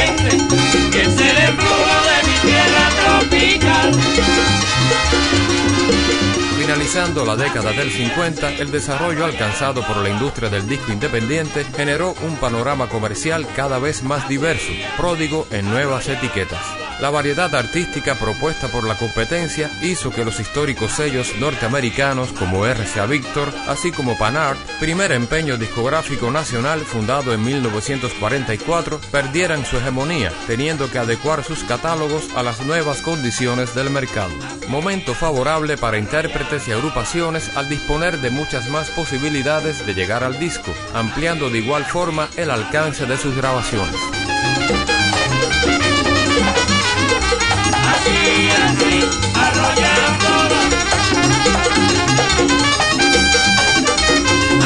Ritmo Finalizando la década del 50, el desarrollo alcanzado por la industria del disco independiente generó un panorama comercial cada vez más diverso, pródigo en nuevas etiquetas. La variedad artística propuesta por la competencia hizo que los históricos sellos norteamericanos como RCA Victor, así como Panart, primer empeño discográfico nacional fundado en 1944, perdieran su hegemonía, teniendo que adecuar sus catálogos a las nuevas condiciones del mercado. Momento favorable para intérpretes y agrupaciones al disponer de muchas más posibilidades de llegar al disco, ampliando de igual forma el alcance de sus grabaciones. Así, así.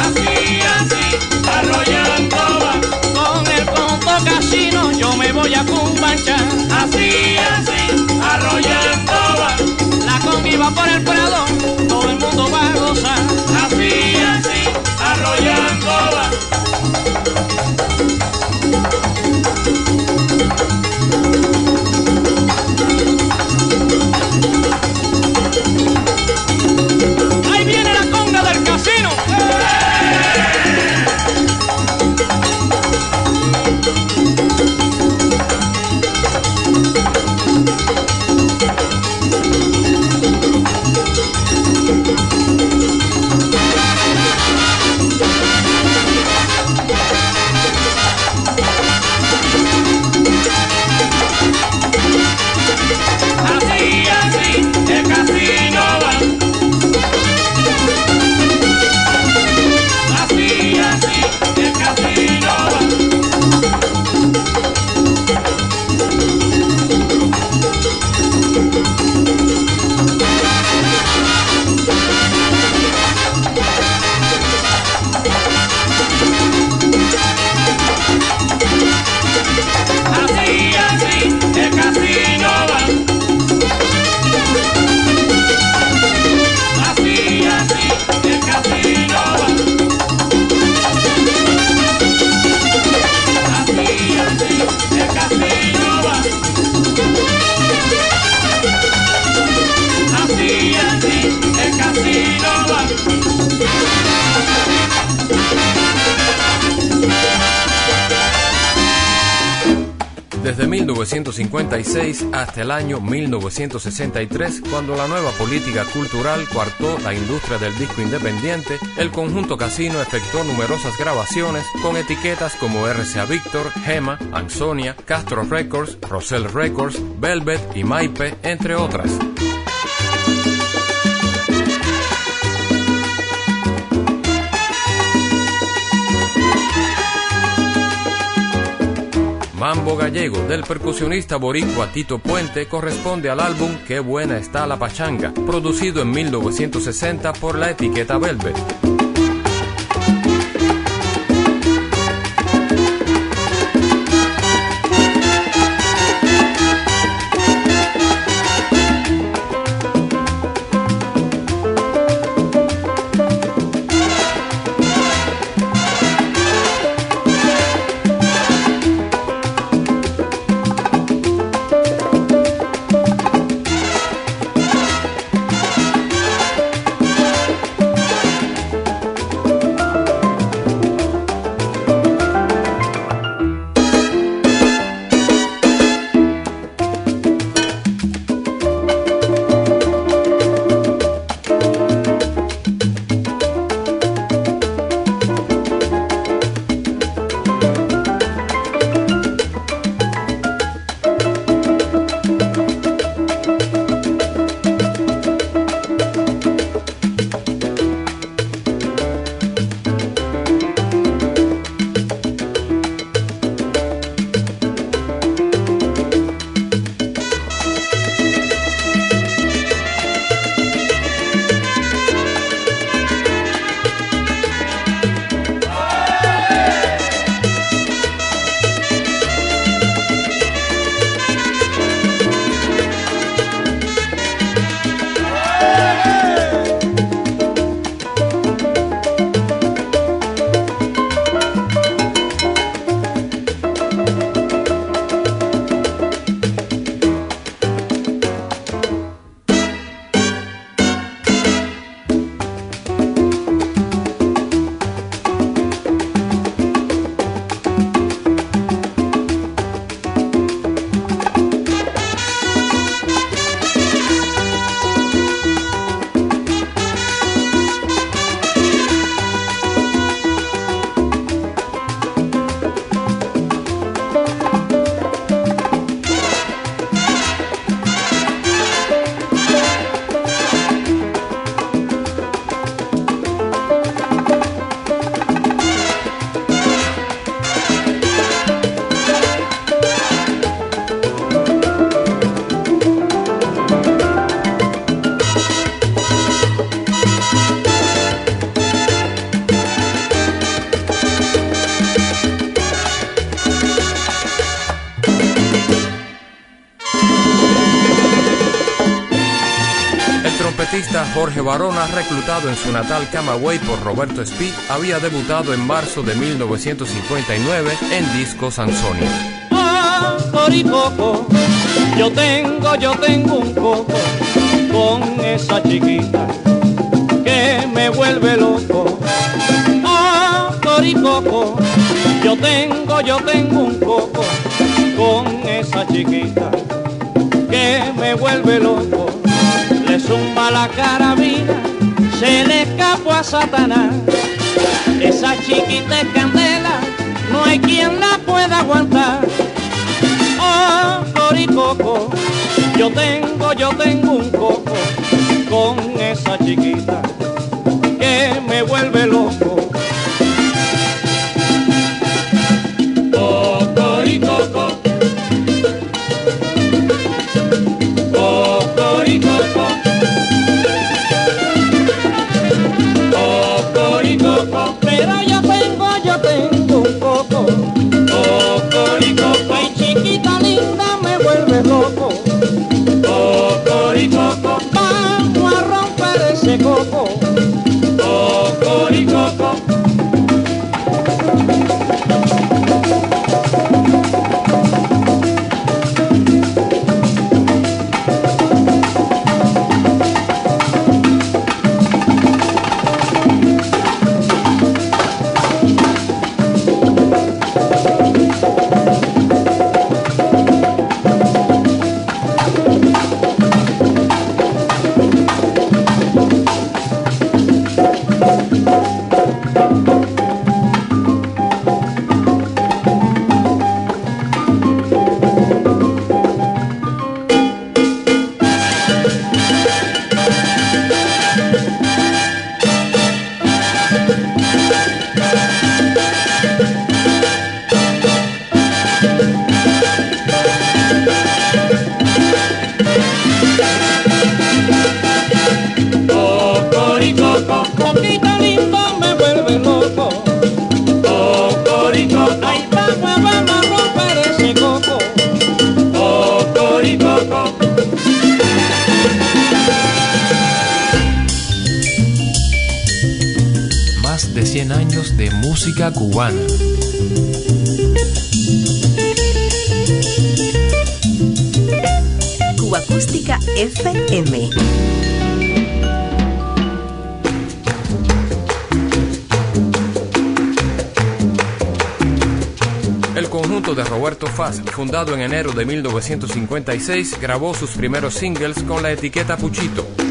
Así, así, arrollando. Con el conto casino yo me voy a cumbanchar. Así, así, 1956 hasta el año 1963, cuando la nueva política cultural coartó la industria del disco independiente, el conjunto Casino efectuó numerosas grabaciones con etiquetas como RCA Victor, Gema, Ansonia, Castro Records, Rosell Records, Velvet y Maipe, entre otras. Mambo Gallego del percusionista boricua Tito Puente corresponde al álbum Qué buena está la pachanga, producido en 1960 por la etiqueta Velvet. Barona, reclutado en su natal Camagüey por Roberto Speed, había debutado en marzo de 1959 en Disco Sansonia. Ah, coco, yo tengo, yo tengo un coco con esa chiquita que me vuelve loco. Ah, coco, yo tengo, yo tengo un coco con esa chiquita que me vuelve loco le zumba la carabina, se le escapó a Satanás. Esa chiquita es candela, no hay quien la pueda aguantar. Oh, coco, yo tengo, yo tengo un coco con esa chiquita que me vuelve loco. Cubana. Cuba Acústica FM. El conjunto de Roberto Faz, fundado en enero de 1956, grabó sus primeros singles con la etiqueta Puchito.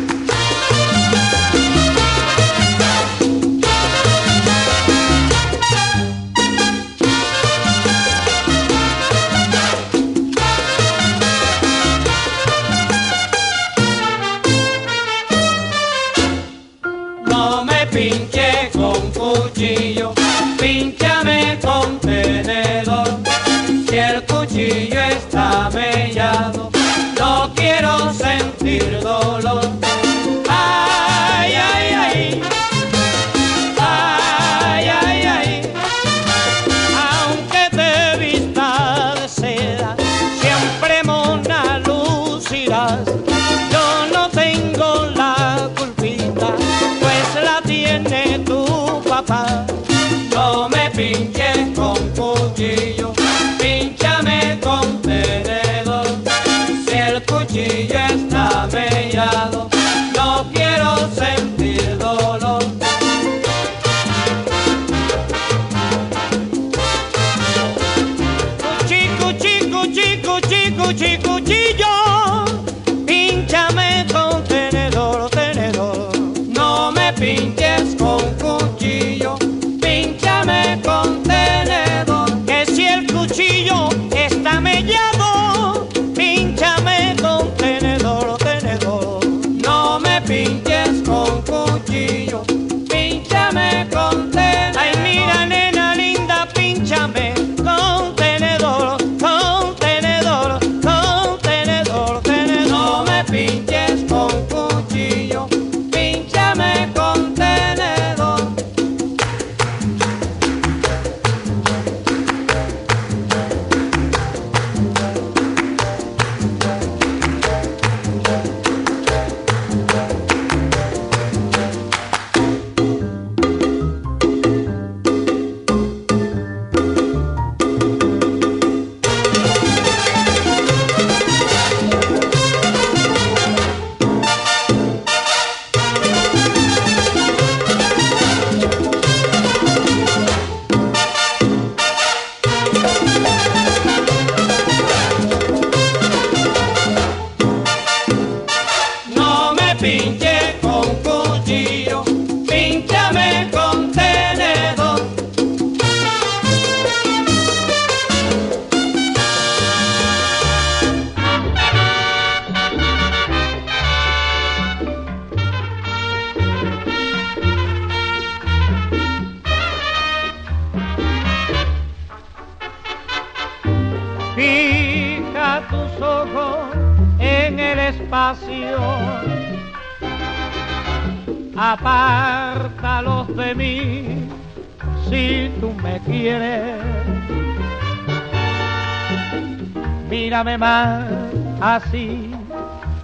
Así,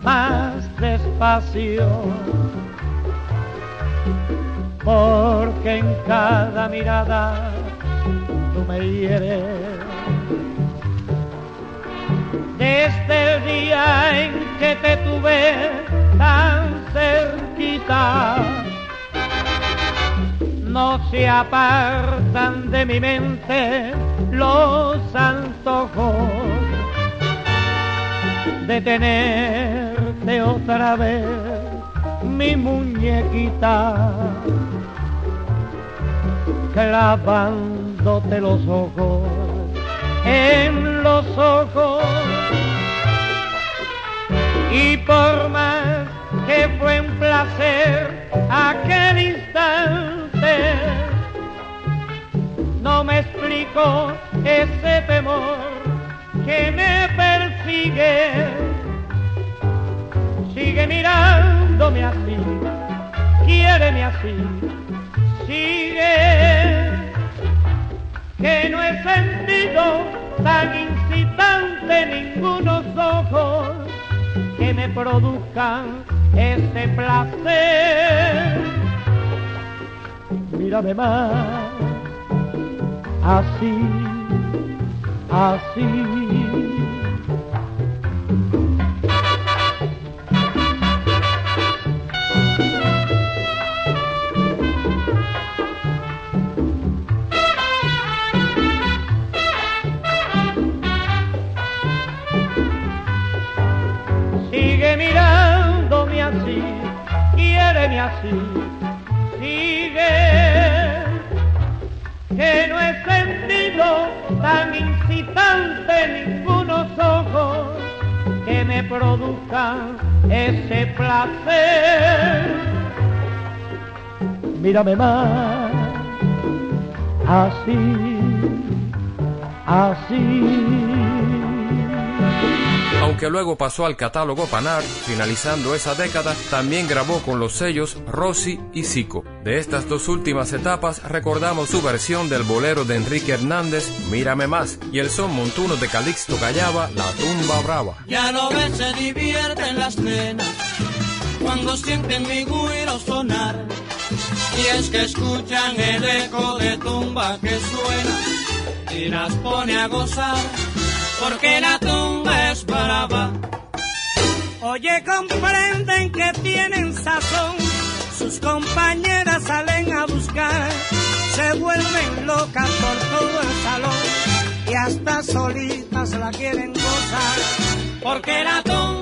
más despacio. Porque en cada mirada tú me hieres desde el día en que te tuve tan cerquita. No se apartan de mi mente los antojos de tenerte otra vez, mi muñequita, clavándote los ojos en los ojos y por más que fue un placer aquel instante, no me explico ese temor que me persigue. Sigue mirándome así, quiéreme así, sigue, que no he sentido tan incitante ningunos ojos que me produzcan este placer. Mírame más, así, así. Así, sigue, que no he sentido tan incitante ningunos ojos que me produzcan ese placer. Mírame más, así, así aunque luego pasó al catálogo Panar, finalizando esa década, también grabó con los sellos Rossi y Zico. De estas dos últimas etapas recordamos su versión del bolero de Enrique Hernández, Mírame Más, y el son montuno de Calixto Callaba, La Tumba Brava. Ya lo ves, se divierten las nenas cuando sienten mi guiro sonar. Y es que escuchan el eco de tumba que suena y las pone a gozar porque la tumba Oye, comprenden que tienen sazón, sus compañeras salen a buscar, se vuelven locas por todo el salón. Y hasta solitas la quieren gozar, porque la tumba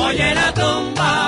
Oye la tumba.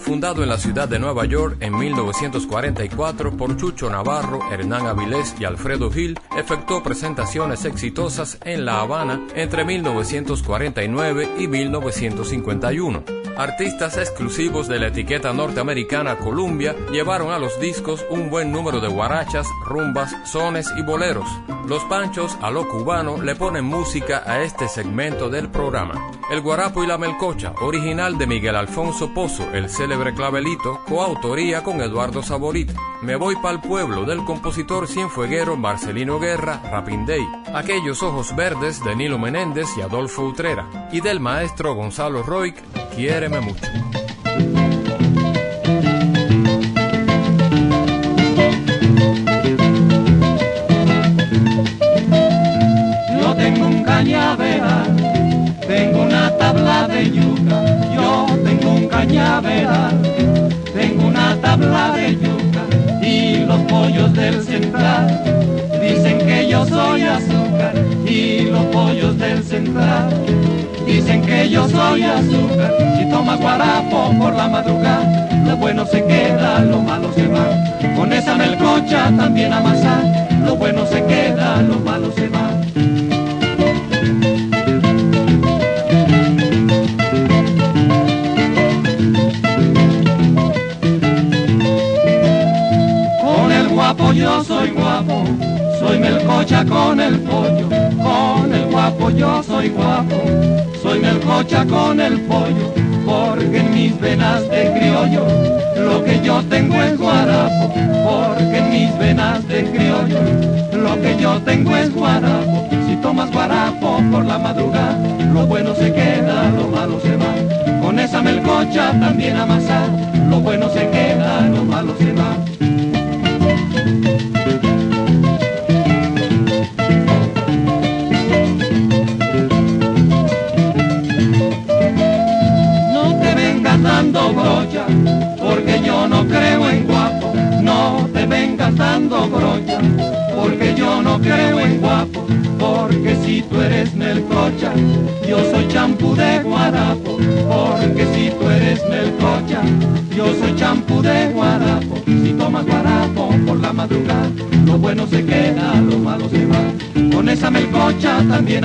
Fundado en la ciudad de Nueva York en 1944 por Chucho Navarro, Hernán Avilés y Alfredo Gil, efectuó presentaciones exitosas en La Habana entre 1949 y 1951. Artistas exclusivos de la etiqueta norteamericana Columbia llevaron a los discos un buen número de guarachas, rumbas, sones y boleros. Los Panchos a lo cubano le ponen música a este segmento del programa. El Guarapo y la Melcocha, original de Miguel Alfonso Pozo, el célebre clavelito, coautoría con Eduardo Saborit. Me voy pa'l pueblo del compositor cienfueguero Marcelino Guerra, Rapindey. Aquellos ojos verdes de Nilo Menéndez y Adolfo Utrera. Y del maestro Gonzalo Roig, Quiéreme mucho. Yo tengo un cañaveral, tengo una tabla de yuca. Yo tengo un cañaveral, tengo una tabla de yuca. Y los pollos del central dicen que yo soy azúcar. Y los pollos del central Dicen que yo soy azúcar, si toma guarapo por la madrugada, lo bueno se queda, lo malo se va. Con esa melcocha también amasar, lo bueno se queda, lo malo se va. Con el guapo yo soy guapo, soy melcocha con el pollo, con el guapo yo soy guapo soy melcocha con el pollo, porque en mis venas de criollo lo que yo tengo es guarapo, porque en mis venas de criollo lo que yo tengo es guarapo. Si tomas guarapo por la madrugada, lo bueno se queda, lo malo se va. Con esa melcocha también amasar,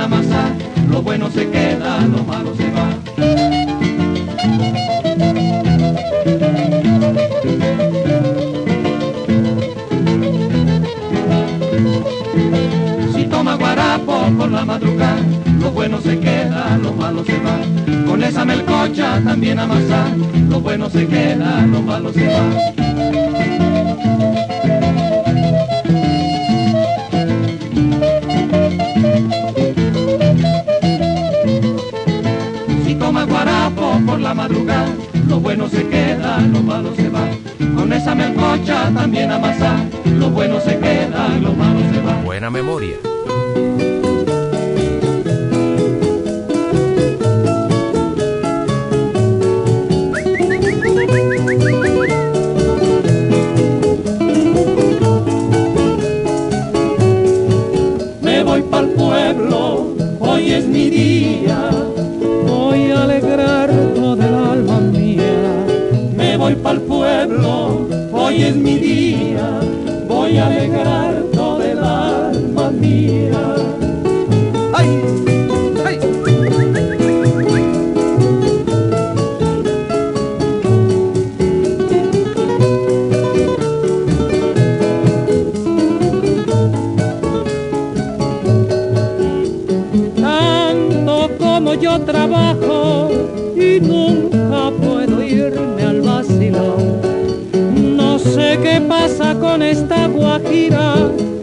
amasar, lo bueno se queda, lo malo se va. por la madrugada, lo bueno se queda, lo malo se va. Con esa melcocha también amasar, lo bueno se queda, lo malo se va. Melcocha también amasar, lo bueno se queda, lo malo se va. Buena memoria. hoy es mi día, voy a alegrar todo el alma mía. ¡Ay!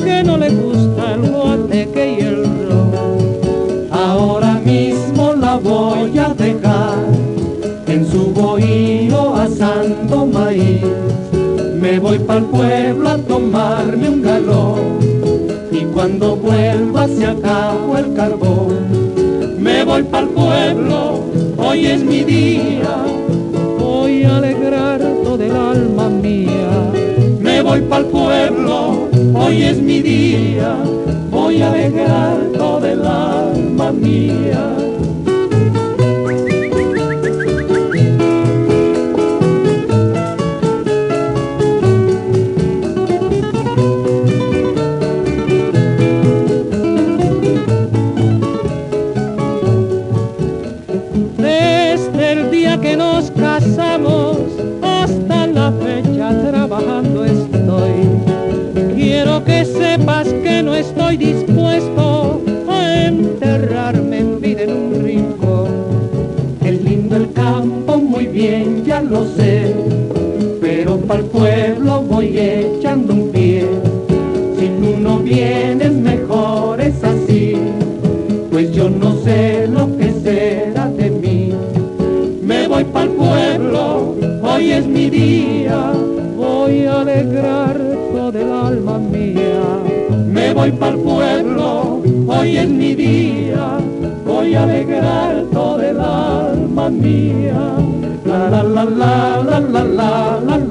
Que no le gusta el guateque y el ron. Ahora mismo la voy a dejar en su bohío asando maíz. Me voy el pueblo a tomarme un galón y cuando vuelva se acabó el carbón. Me voy para el pueblo, hoy es mi día, voy a voy pa'l pueblo, hoy es mi día, voy a alegrar toda el alma mía. Me voy para el pueblo, hoy es mi día, voy a alegrar todo el alma mía.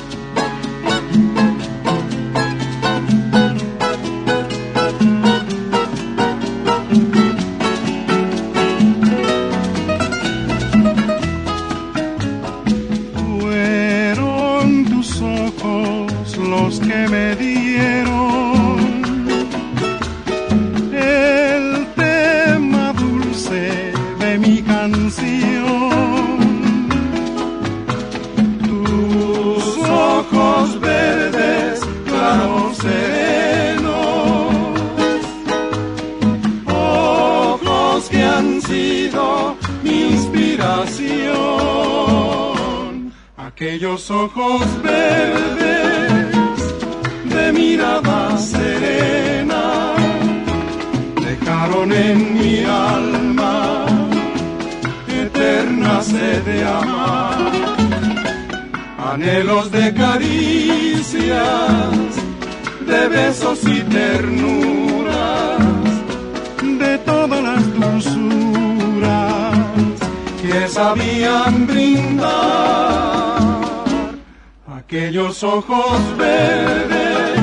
Ojos verdes,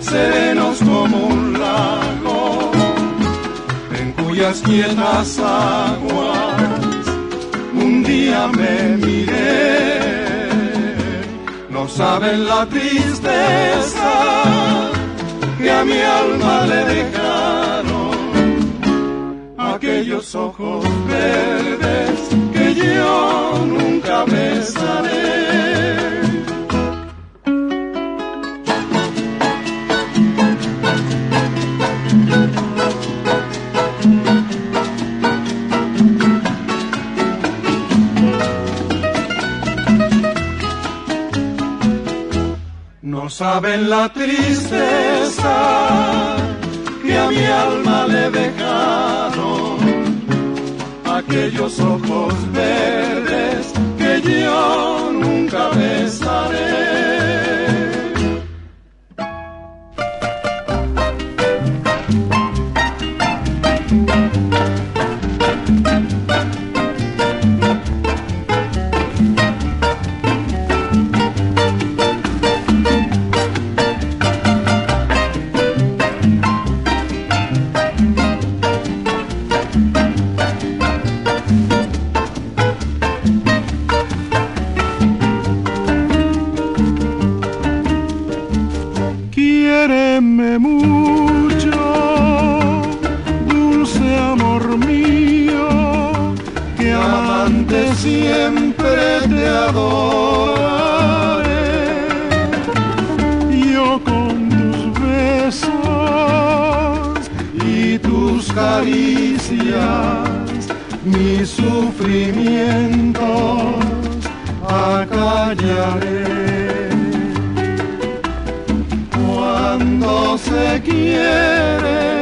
serenos como un lago, en cuyas quietas aguas un día me miré. No saben la tristeza que a mi alma le dejaron aquellos ojos verdes que yo nunca besaré. Saben la tristeza que a mi alma le dejaron aquellos ojos verdes que yo nunca besaré. mis sufrimientos acallaré. Cuando se quiere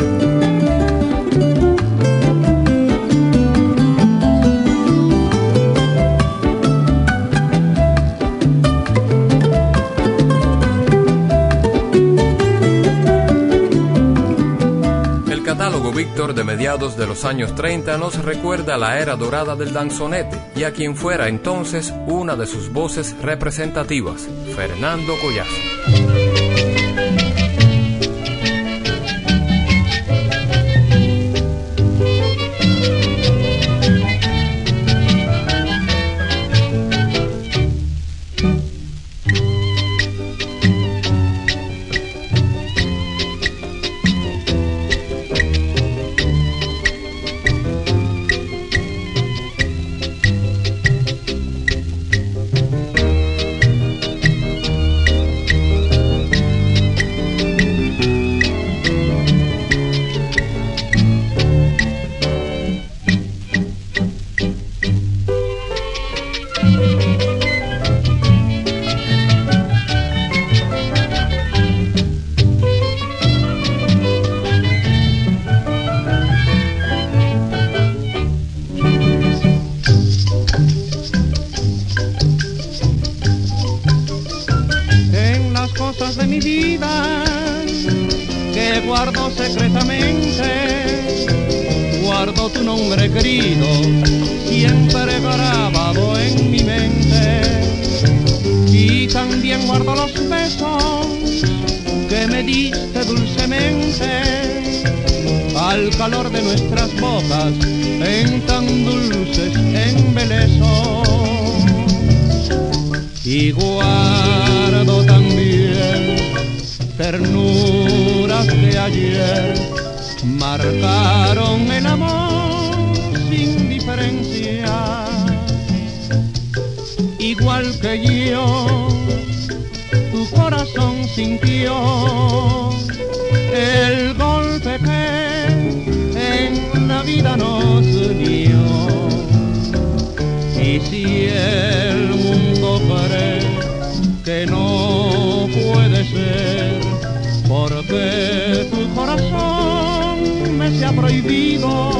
Mediados de los años 30 nos recuerda la era dorada del danzonete y a quien fuera entonces una de sus voces representativas, Fernando Collazo. También guardo los besos que me diste dulcemente al calor de nuestras bocas en tan dulces embelesos y guardo también ternuras que ayer marcaron el amor sin diferencia. Igual que yo, sintió el golpe que en la vida nos dio. Y si el mundo cree que no puede ser, porque tu corazón me se ha prohibido,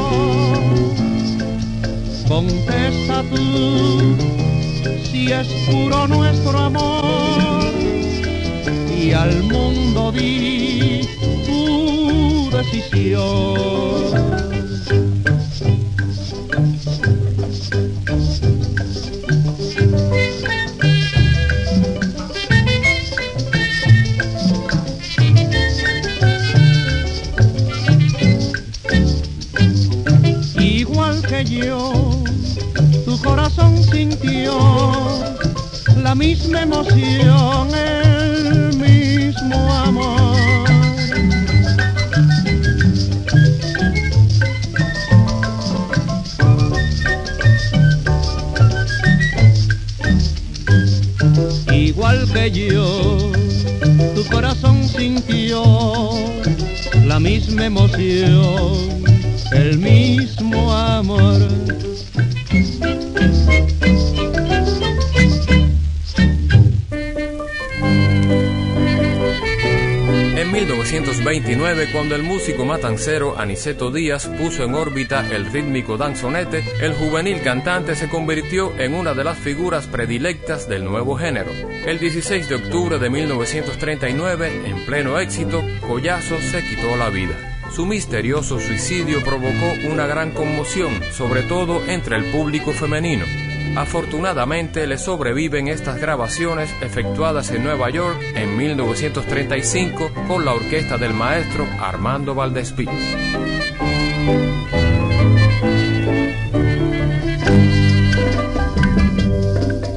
contesta tú si es puro nuestro amor y al mundo di tu decisión. yo, tu corazón sintió la misma emoción, misma emoción, el mismo amor. En 1929, cuando el músico matancero Aniceto Díaz puso en órbita el rítmico danzonete, el juvenil cantante se convirtió en una de las figuras predilectas del nuevo género. El 16 de octubre de 1939, en pleno éxito, Collazo se quitó la vida. Su misterioso suicidio provocó una gran conmoción, sobre todo entre el público femenino. Afortunadamente le sobreviven estas grabaciones efectuadas en Nueva York en 1935 con la orquesta del maestro Armando Valdespí.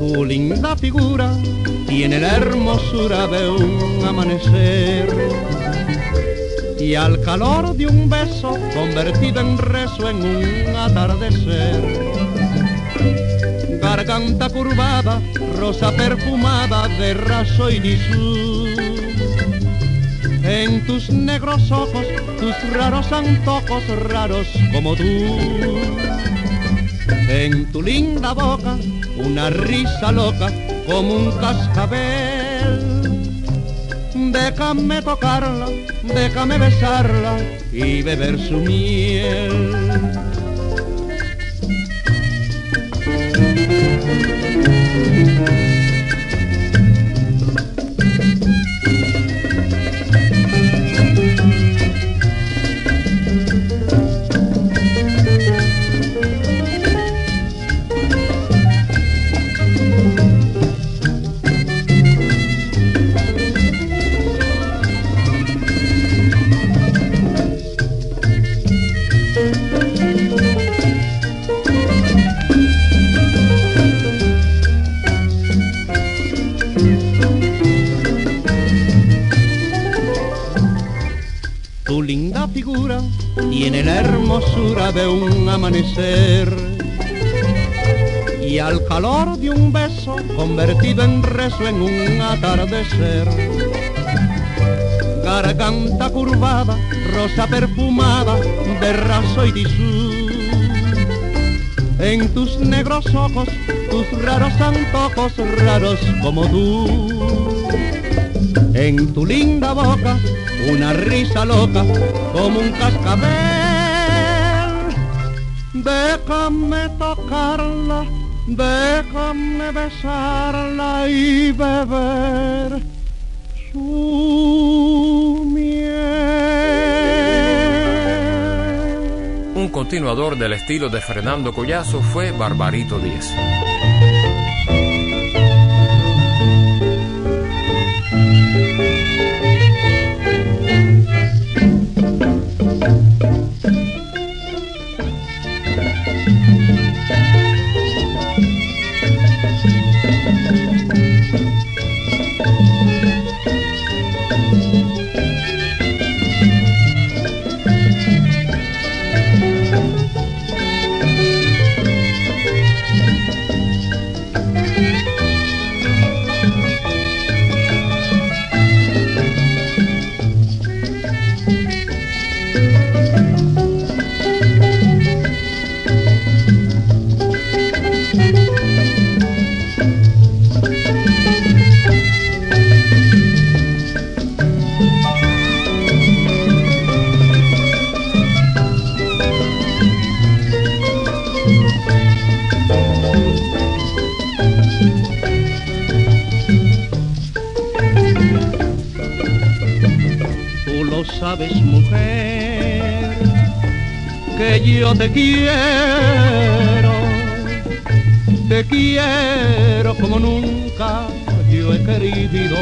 Tu linda figura tiene la hermosura de un amanecer y al calor de un beso convertido en rezo en un atardecer. Garganta curvada, rosa perfumada de raso y disú. En tus negros ojos, tus raros antojos raros como tú. En tu linda boca, una risa loca como un cascabel. Déjame tocarla, déjame besarla y beber su miel. Y al calor de un beso convertido en rezo en un atardecer. Garganta curvada, rosa perfumada de raso y disú. En tus negros ojos, tus raros antojos raros como tú. En tu linda boca, una risa loca como un cascabel Déjame tocarla, déjame besarla y beber su miel. Un continuador del estilo de Fernando Collazo fue Barbarito Díez. Te quiero, te quiero como nunca yo he querido.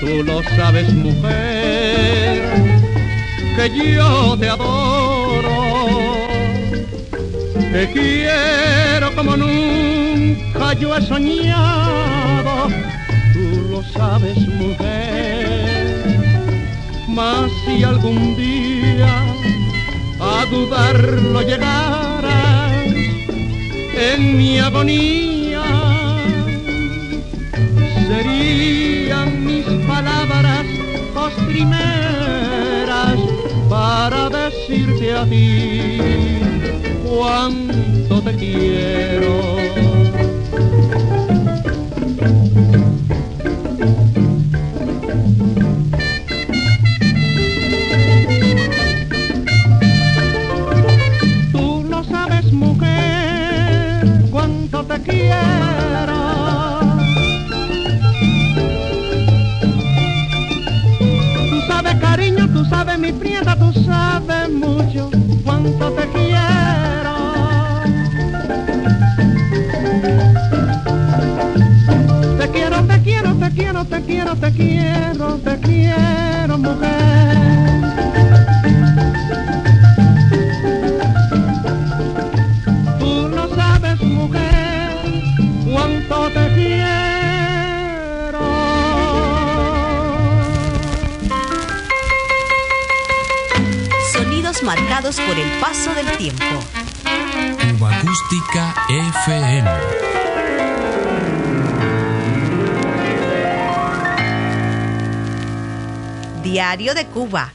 Tú lo sabes, mujer, que yo te adoro. Te quiero como nunca yo he soñado. Tú lo sabes, mujer, mas si algún día a dudarlo llegarás en mi agonía. Serían mis palabras postrimeras para decirte a ti cuánto te quiero. Cuánto te quiero. Te quiero, te quiero, te quiero, te quiero, te quiero, te quiero, mujer. Marcados por el paso del tiempo. Cuba Acústica FM. Diario de Cuba.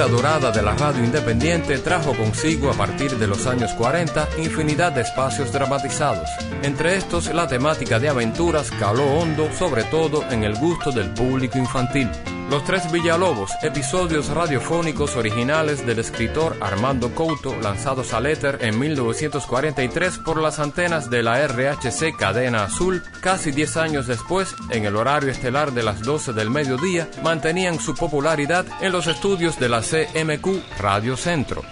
Era dorada de la radio independiente trajo consigo a partir de los años 40 infinidad de espacios dramatizados. Entre estos, la temática de aventuras caló hondo, sobre todo en el gusto del público infantil. Los Tres Villalobos, episodios radiofónicos originales del escritor Armando Couto, lanzados al éter en 1943 por las antenas de la RHC Cadena Azul, casi 10 años después, en el horario estelar de las 12 del mediodía, mantenían su popularidad en los estudios de la CMQ Radio Centro.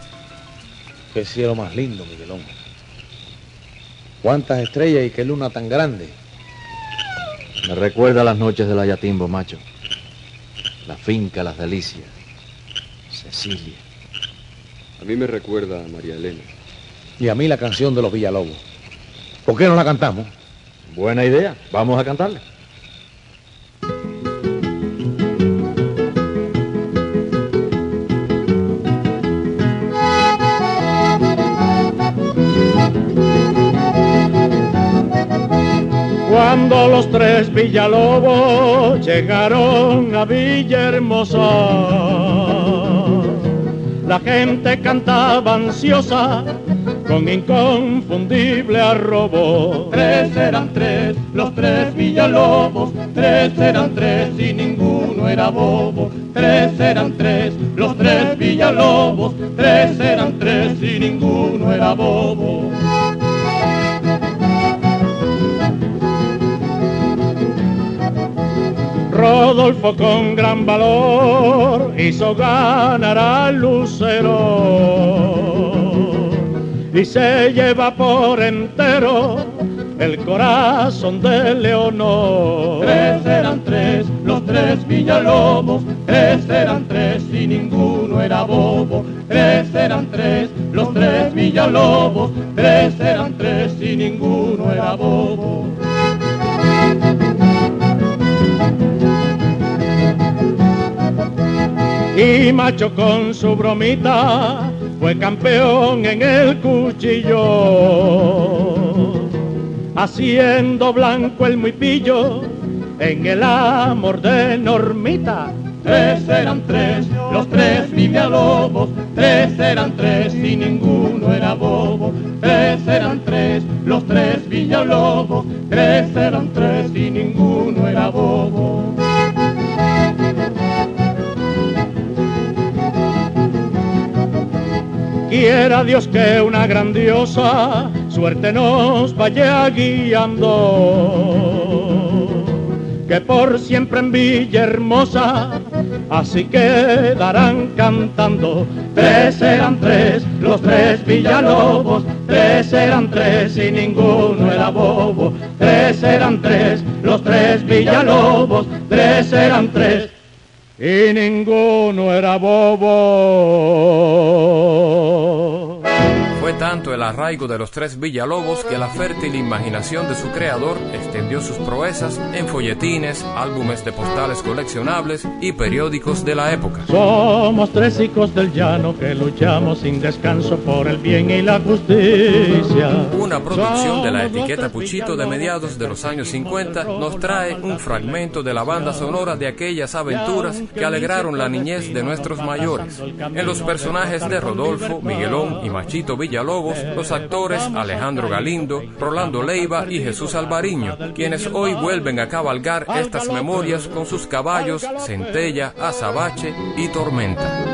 Qué cielo más lindo, Miguelón. Cuántas estrellas y qué luna tan grande. Me recuerda las noches del Ayatimbo, macho. La finca, las delicias. Cecilia. A mí me recuerda a María Elena. Y a mí la canción de los Villalobos. ¿Por qué no la cantamos? Buena idea. Vamos a cantarla. Cuando los tres Villalobos llegaron a Villahermosa, la gente cantaba ansiosa con inconfundible arrobo. Tres eran tres, los tres Villalobos, tres eran tres y ninguno era bobo. Tres eran tres, los tres Villalobos, tres eran tres y ninguno era bobo. Rodolfo con gran valor hizo ganar al lucero y se lleva por entero el corazón de Leonor. Tres eran tres, los tres Villalobos, tres eran tres y ninguno era bobo. Tres eran tres, los tres Villalobos, tres eran tres y ninguno era bobo. Y macho con su bromita fue campeón en el cuchillo, haciendo blanco el muy pillo en el amor de Normita. Tres eran tres, los tres Villalobos, tres eran tres y ninguno era bobo. Tres eran tres, los tres Villalobos, tres eran tres y ninguno era bobo. Quiera Dios que una grandiosa suerte nos vaya guiando, que por siempre en Villahermosa así quedarán cantando. Tres eran tres, los tres Villalobos, tres eran tres y ninguno era bobo. Tres eran tres, los tres Villalobos, tres eran tres y ninguno era bobo. Fue tanto el arraigo de los tres Villalobos que la fértil imaginación de su creador extendió sus proezas en folletines, álbumes de postales coleccionables y periódicos de la época. Somos tres hijos del llano que luchamos sin descanso por el bien y la justicia. Una producción de la etiqueta Puchito de mediados de los años 50 nos trae un fragmento de la banda sonora de aquellas aventuras que alegraron la niñez de nuestros mayores. En los personajes de Rodolfo, Miguelón y Machito Villalobos, los actores Alejandro Galindo, Rolando Leiva y Jesús Alvariño, quienes hoy vuelven a cabalgar estas memorias con sus caballos Centella, Azabache y Tormenta.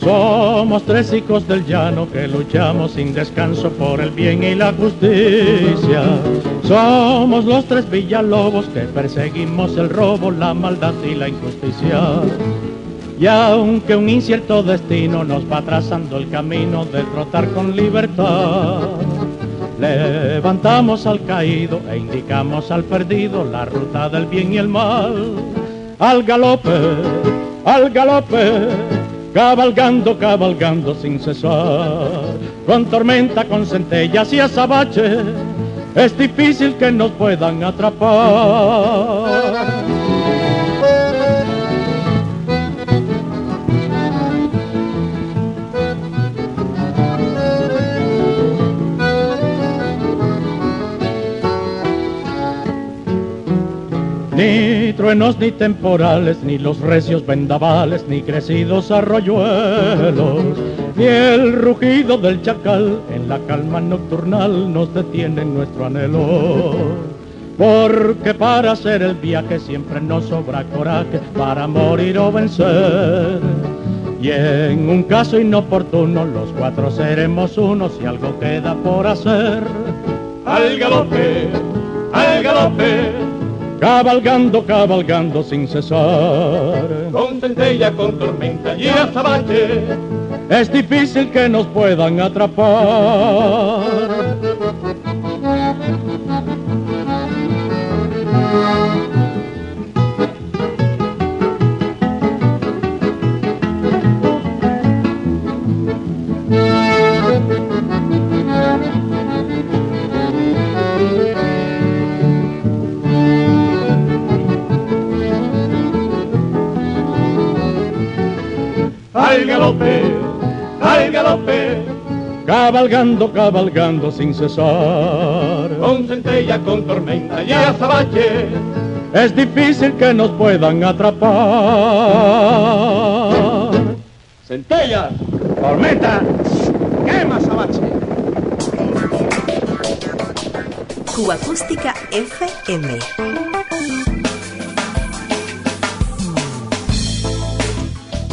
Somos tres hijos del llano que luchamos sin descanso por el bien y la justicia. Somos los tres Villalobos que perseguimos el robo, la maldad y la injusticia. Y aunque un incierto destino nos va trazando el camino de trotar con libertad, levantamos al caído e indicamos al perdido la ruta del bien y el mal. al galope, al galope, cabalgando, cabalgando sin cesar, con tormenta, con centellas y azabache, es difícil que nos puedan atrapar. Truenos ni temporales, ni los recios vendavales, ni crecidos arroyuelos, ni el rugido del chacal en la calma nocturnal nos detienen nuestro anhelo. Porque para hacer el viaje siempre nos sobra coraje para morir o vencer. Y en un caso inoportuno los cuatro seremos uno si algo queda por hacer. Al galope, al galope, cabalgando, cabalgando sin cesar. Con centella, con tormenta y azabache, es difícil que nos puedan atrapar. Galope, al galope, cabalgando, cabalgando sin cesar. Con centella, con tormenta y azabache, es difícil que nos puedan atrapar. Centella, tormenta, quema azabache. Cuba Acústica FM.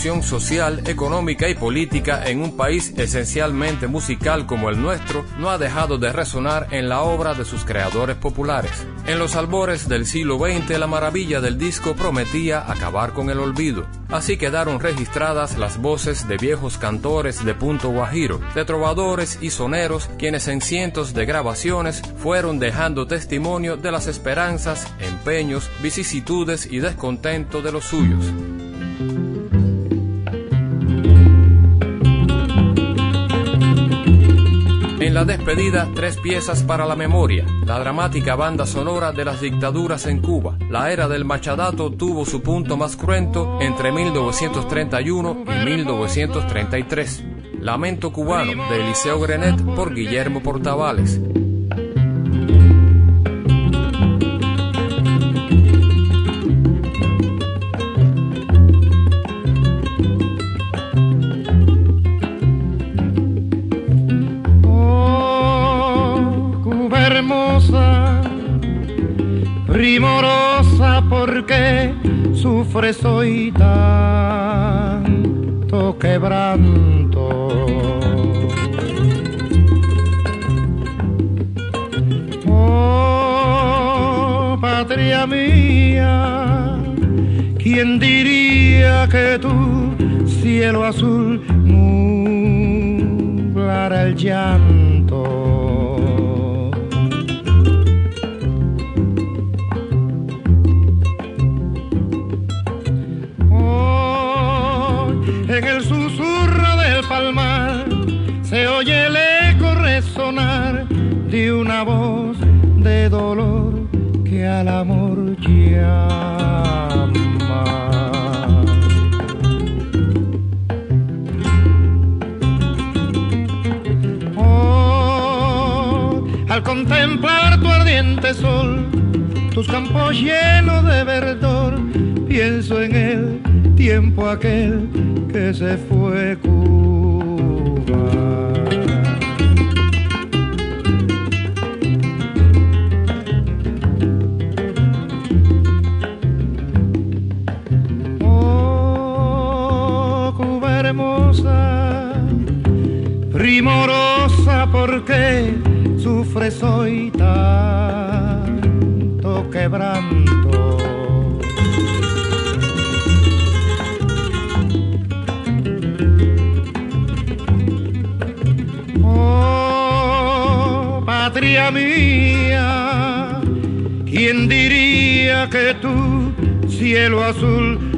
Cada conmoción social, económica y política en un país esencialmente musical como el nuestro no ha dejado de resonar en la obra de sus creadores populares. En los albores del siglo XX la maravilla del disco prometía acabar con el olvido. Así quedaron registradas las voces de viejos cantores de punto guajiro, de trovadores y soneros quienes en cientos de grabaciones fueron dejando testimonio de las esperanzas, empeños, vicisitudes y descontento de los suyos. La despedida, tres piezas para la memoria. La dramática banda sonora de las dictaduras en Cuba. La era del machadato tuvo su punto más cruento entre 1931 y 1933. Lamento cubano de Eliseo Grenet por Guillermo Portavales. Sufres hoy tanto quebranto. Oh, patria mía, ¿quién diría que tu cielo azul nublara el llanto? De una voz de dolor que al amor llama. Oh, al contemplar tu ardiente sol, tus campos llenos de verdor, pienso en el tiempo aquel que se fue primorosa porque sufres hoy tanto quebranto. Oh, patria mía, ¿quién diría que tu cielo azul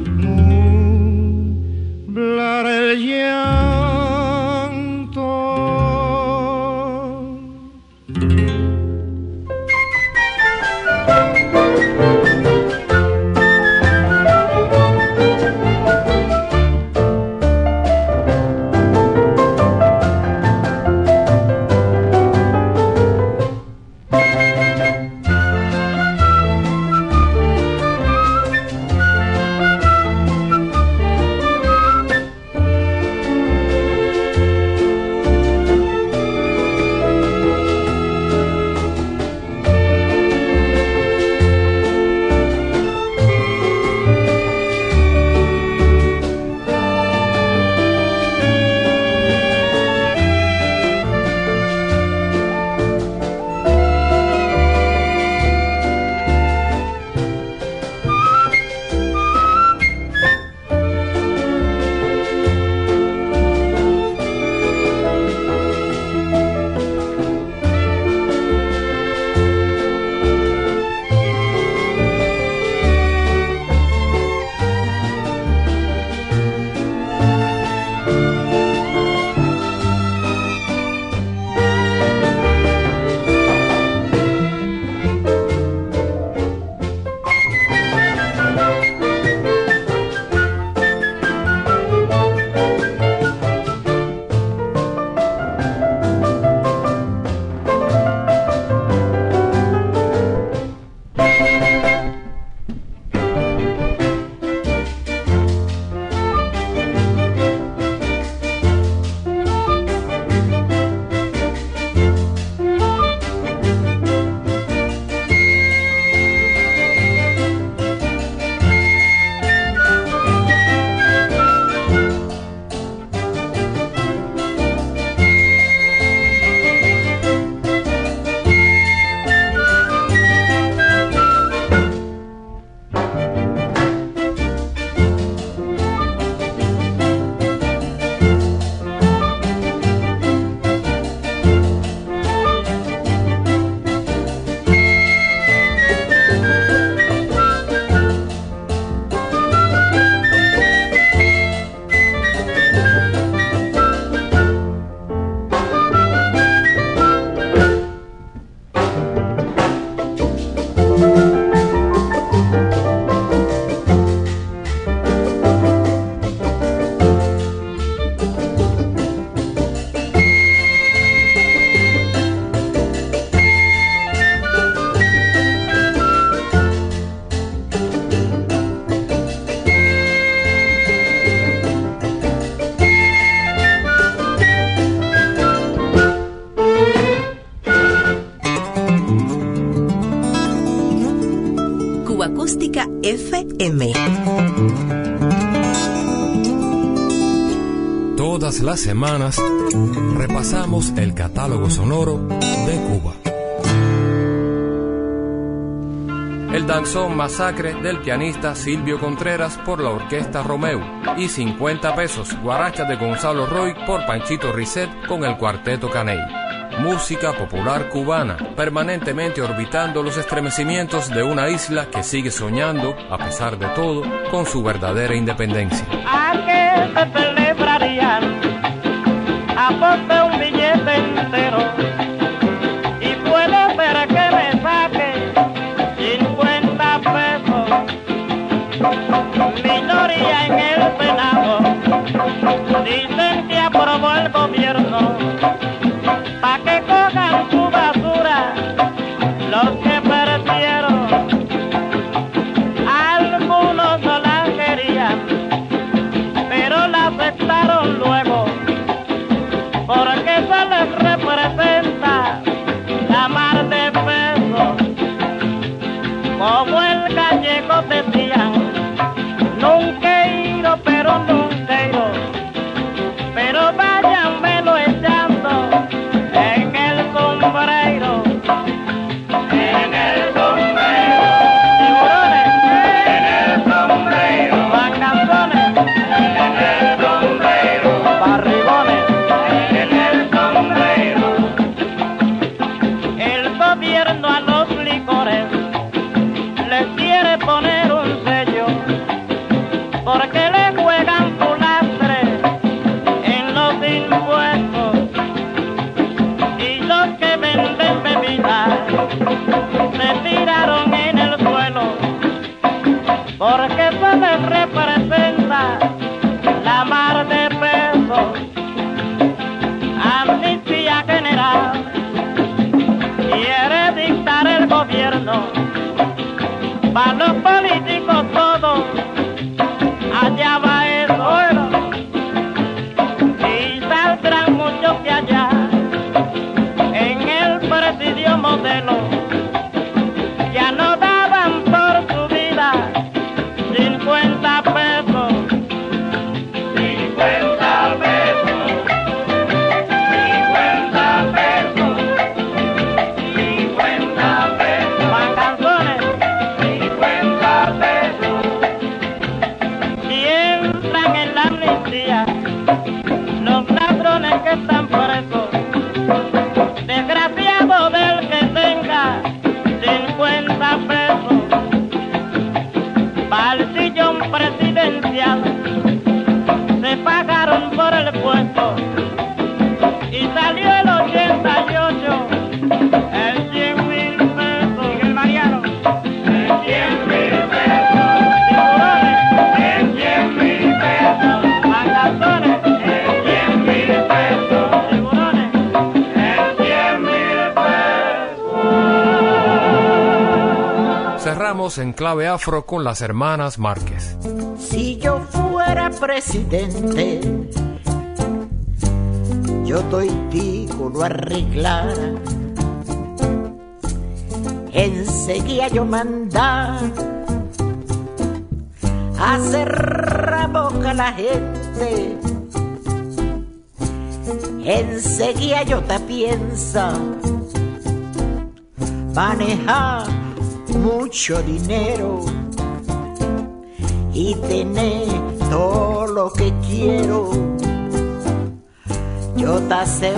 las semanas repasamos el catálogo sonoro de Cuba. El danzón Masacre del pianista Silvio Contreras por la orquesta Romeo y 50 pesos Guaracha de Gonzalo Roy por Panchito Risset con el cuarteto Caney música popular cubana, permanentemente orbitando los estremecimientos de una isla que sigue soñando, a pesar de todo, con su verdadera independencia. ¿A qué se Aposte un billete entero. Y puede ser que me saque 50 pesos. Minoría en el Senado. Dicen que aprobó el gobierno en clave afro con las hermanas Márquez. Si yo fuera presidente, yo digo lo arreglara. Enseguida yo mandar hacer boca a la gente. Enseguida yo te piensa manejar mucho dinero y tener todo lo que quiero. Yo te hace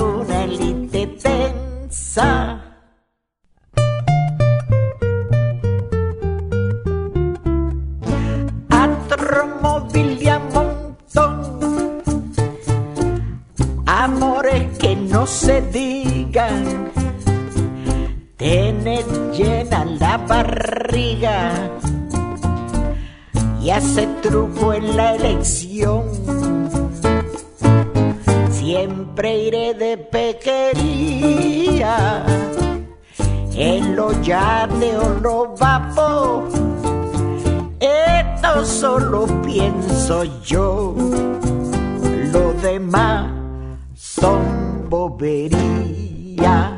Esto solo pienso yo, lo demás son boberías.